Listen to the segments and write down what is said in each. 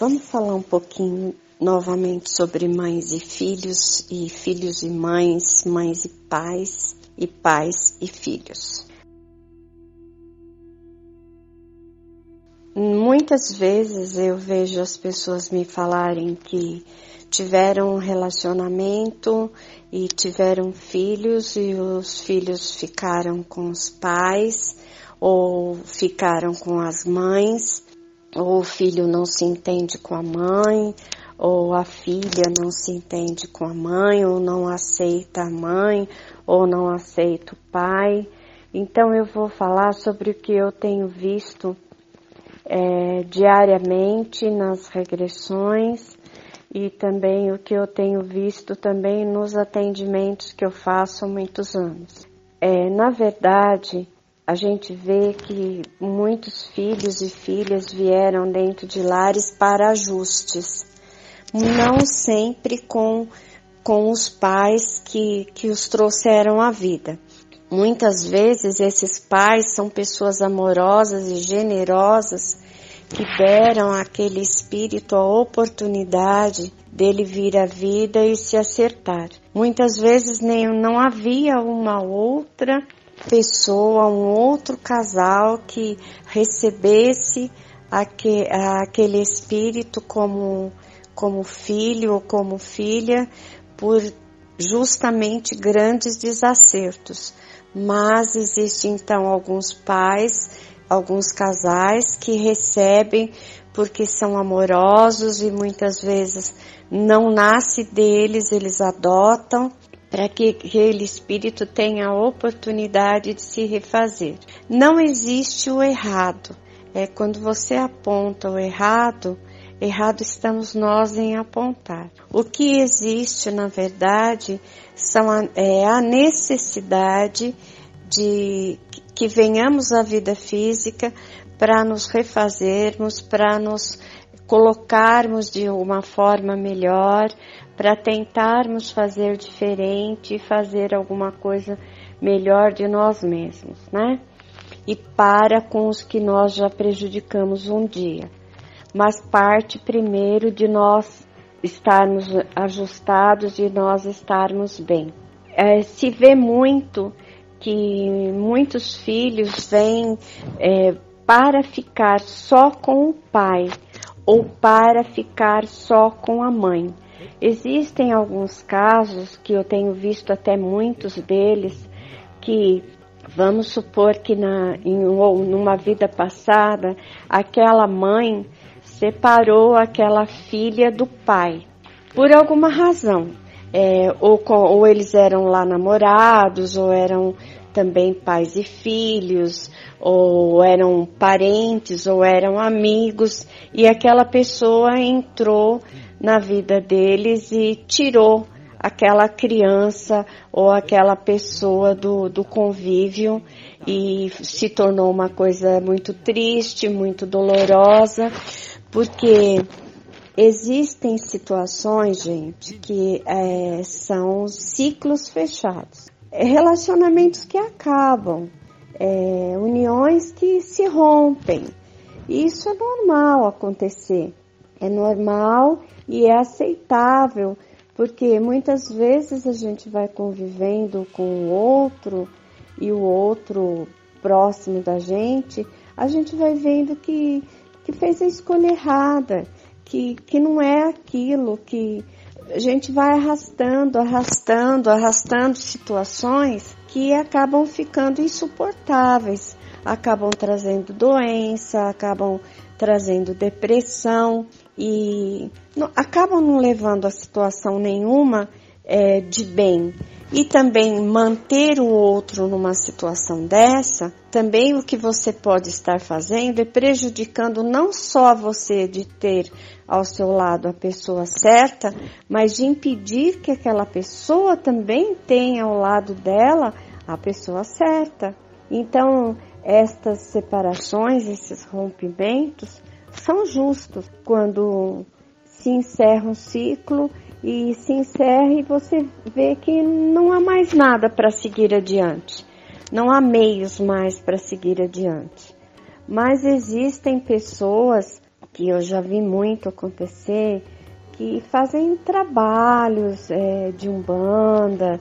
Vamos falar um pouquinho novamente sobre mães e filhos, e filhos e mães, mães e pais, e pais e filhos. Muitas vezes eu vejo as pessoas me falarem que tiveram um relacionamento e tiveram filhos e os filhos ficaram com os pais ou ficaram com as mães, ou o filho não se entende com a mãe, ou a filha não se entende com a mãe, ou não aceita a mãe, ou não aceita o pai. Então eu vou falar sobre o que eu tenho visto é, diariamente nas regressões e também o que eu tenho visto também nos atendimentos que eu faço há muitos anos. É, na verdade, a gente vê que muitos filhos e filhas vieram dentro de lares para ajustes, não sempre com, com os pais que, que os trouxeram à vida. Muitas vezes esses pais são pessoas amorosas e generosas que deram àquele espírito a oportunidade dele vir à vida e se acertar. Muitas vezes nem não havia uma outra pessoa, um outro casal que recebesse aquele espírito como, como filho ou como filha por justamente grandes desacertos. Mas existem então alguns pais, alguns casais que recebem porque são amorosos e muitas vezes não nasce deles, eles adotam para que aquele espírito tenha a oportunidade de se refazer. Não existe o errado. É quando você aponta o errado, errado estamos nós em apontar. O que existe, na verdade, são a, é a necessidade de que venhamos à vida física para nos refazermos, para nos colocarmos de uma forma melhor, para tentarmos fazer diferente e fazer alguma coisa melhor de nós mesmos, né? E para com os que nós já prejudicamos um dia. Mas parte primeiro de nós estarmos ajustados e nós estarmos bem. É, se vê muito que muitos filhos vêm é, para ficar só com o pai ou para ficar só com a mãe. Existem alguns casos que eu tenho visto até muitos deles que vamos supor que na, em numa vida passada aquela mãe separou aquela filha do pai por alguma razão. É, ou, ou eles eram lá namorados, ou eram também pais e filhos, ou eram parentes, ou eram amigos, e aquela pessoa entrou na vida deles e tirou aquela criança ou aquela pessoa do, do convívio e se tornou uma coisa muito triste, muito dolorosa, porque existem situações, gente, que é, são ciclos fechados. É relacionamentos que acabam, é, uniões que se rompem. Isso é normal acontecer, é normal e é aceitável, porque muitas vezes a gente vai convivendo com o outro e o outro próximo da gente, a gente vai vendo que, que fez a escolha errada, que, que não é aquilo que a gente vai arrastando, arrastando, arrastando situações que acabam ficando insuportáveis, acabam trazendo doença, acabam trazendo depressão e não, acabam não levando a situação nenhuma é, de bem. E também manter o outro numa situação dessa, também o que você pode estar fazendo é prejudicando não só você de ter ao seu lado a pessoa certa, mas de impedir que aquela pessoa também tenha ao lado dela a pessoa certa. Então, estas separações, esses rompimentos, são justos quando se encerra um ciclo e se encerra e você vê que não há mais nada para seguir adiante. Não há meios mais para seguir adiante. Mas existem pessoas que eu já vi muito acontecer, que fazem trabalhos é, de umbanda,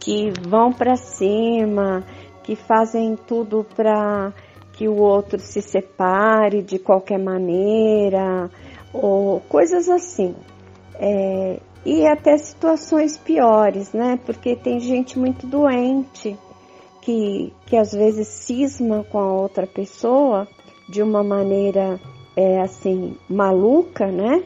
que vão para cima, que fazem tudo para que o outro se separe de qualquer maneira, ou coisas assim. É, e até situações piores, né? Porque tem gente muito doente que, que às vezes cisma com a outra pessoa de uma maneira é, assim maluca, né?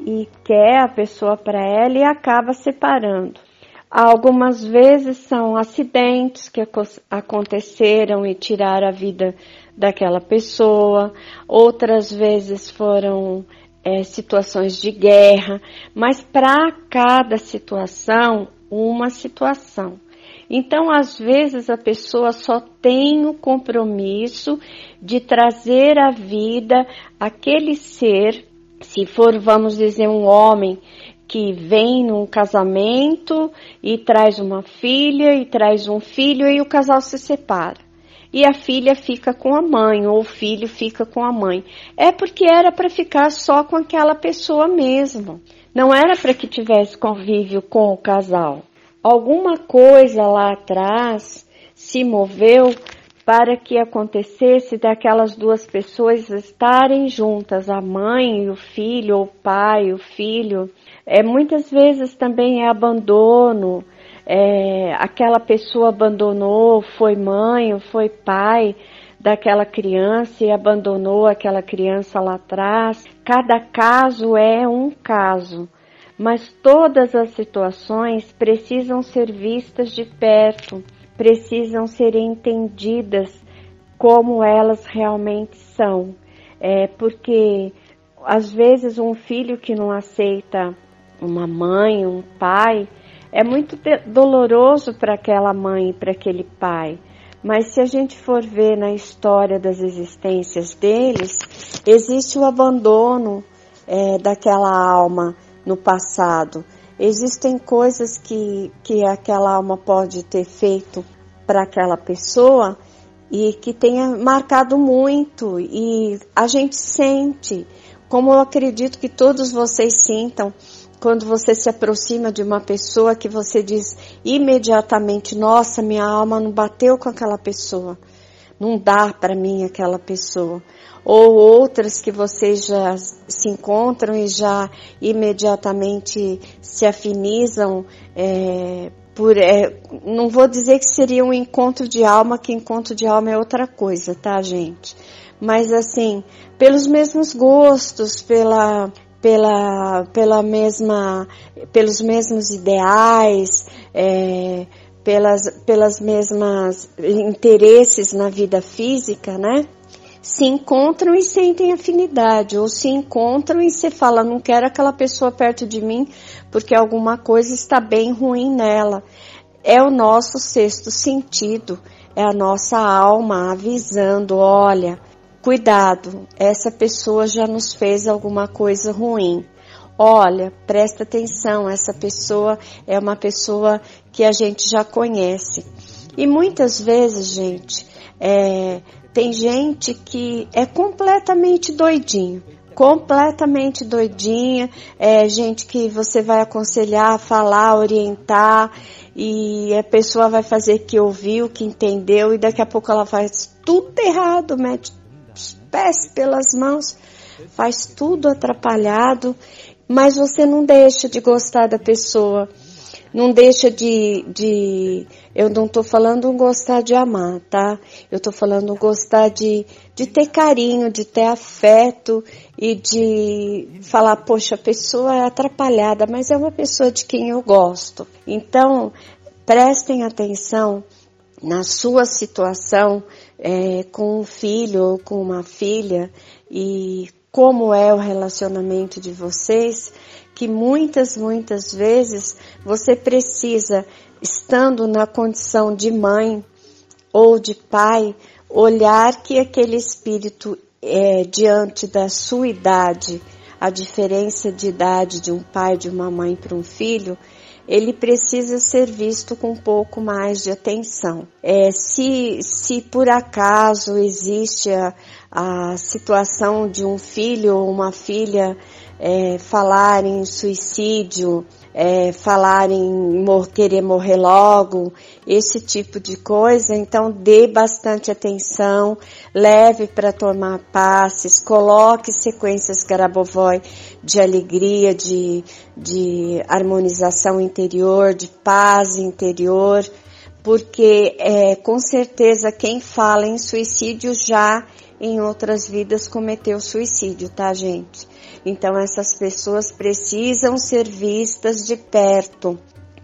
E quer a pessoa para ela e acaba separando. Algumas vezes são acidentes que aconteceram e tiraram a vida daquela pessoa, outras vezes foram é, situações de guerra, mas para cada situação, uma situação. Então, às vezes, a pessoa só tem o compromisso de trazer à vida aquele ser, se for, vamos dizer, um homem que vem num casamento e traz uma filha e traz um filho e o casal se separa e a filha fica com a mãe ou o filho fica com a mãe. É porque era para ficar só com aquela pessoa mesmo. Não era para que tivesse convívio com o casal. Alguma coisa lá atrás se moveu para que acontecesse daquelas duas pessoas estarem juntas, a mãe e o filho, ou o pai e o filho. É, muitas vezes também é abandono, é, aquela pessoa abandonou, foi mãe foi pai daquela criança e abandonou aquela criança lá atrás. Cada caso é um caso, mas todas as situações precisam ser vistas de perto, precisam ser entendidas como elas realmente são. É porque às vezes um filho que não aceita uma mãe, um pai, é muito doloroso para aquela mãe e para aquele pai. Mas se a gente for ver na história das existências deles, existe o abandono é, daquela alma no passado. Existem coisas que, que aquela alma pode ter feito para aquela pessoa e que tenha marcado muito e a gente sente, como eu acredito que todos vocês sintam, quando você se aproxima de uma pessoa que você diz imediatamente: Nossa, minha alma não bateu com aquela pessoa, não dá para mim aquela pessoa. Ou outras que vocês já se encontram e já imediatamente se afinizam é, por. É, não vou dizer que seria um encontro de alma, que encontro de alma é outra coisa, tá, gente? Mas assim, pelos mesmos gostos, pela pela, pela mesma, pelos mesmos ideais, é, pelas, pelas mesmas interesses na vida física, né? Se encontram e sentem afinidade, ou se encontram e se fala, não quero aquela pessoa perto de mim porque alguma coisa está bem ruim nela. É o nosso sexto sentido, é a nossa alma avisando, olha, Cuidado, essa pessoa já nos fez alguma coisa ruim. Olha, presta atenção, essa pessoa é uma pessoa que a gente já conhece. E muitas vezes, gente, é, tem gente que é completamente doidinho, completamente doidinha, é gente que você vai aconselhar, falar, orientar e a pessoa vai fazer que ouviu, que entendeu e daqui a pouco ela faz tudo errado, mete pés pelas mãos, faz tudo atrapalhado, mas você não deixa de gostar da pessoa, não deixa de, de eu não estou falando gostar de amar, tá? Eu estou falando gostar de, de ter carinho, de ter afeto e de falar, poxa, a pessoa é atrapalhada, mas é uma pessoa de quem eu gosto. Então, prestem atenção na sua situação é, com um filho ou com uma filha e como é o relacionamento de vocês, que muitas, muitas vezes você precisa, estando na condição de mãe ou de pai, olhar que aquele espírito é, diante da sua idade, a diferença de idade de um pai, de uma mãe para um filho, ele precisa ser visto com um pouco mais de atenção. É, se, se por acaso existe a, a situação de um filho ou uma filha é, falar em suicídio, é, falar em mor querer morrer logo, esse tipo de coisa. Então, dê bastante atenção, leve para tomar passes, coloque sequências Garabovoi de alegria, de, de harmonização interior, de paz interior, porque é, com certeza quem fala em suicídio já em outras vidas cometeu suicídio, tá, gente? Então essas pessoas precisam ser vistas de perto,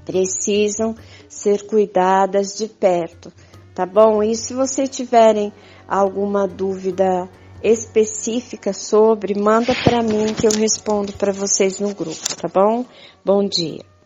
precisam ser cuidadas de perto, tá bom? E se vocês tiverem alguma dúvida específica sobre, manda para mim que eu respondo para vocês no grupo, tá bom? Bom dia.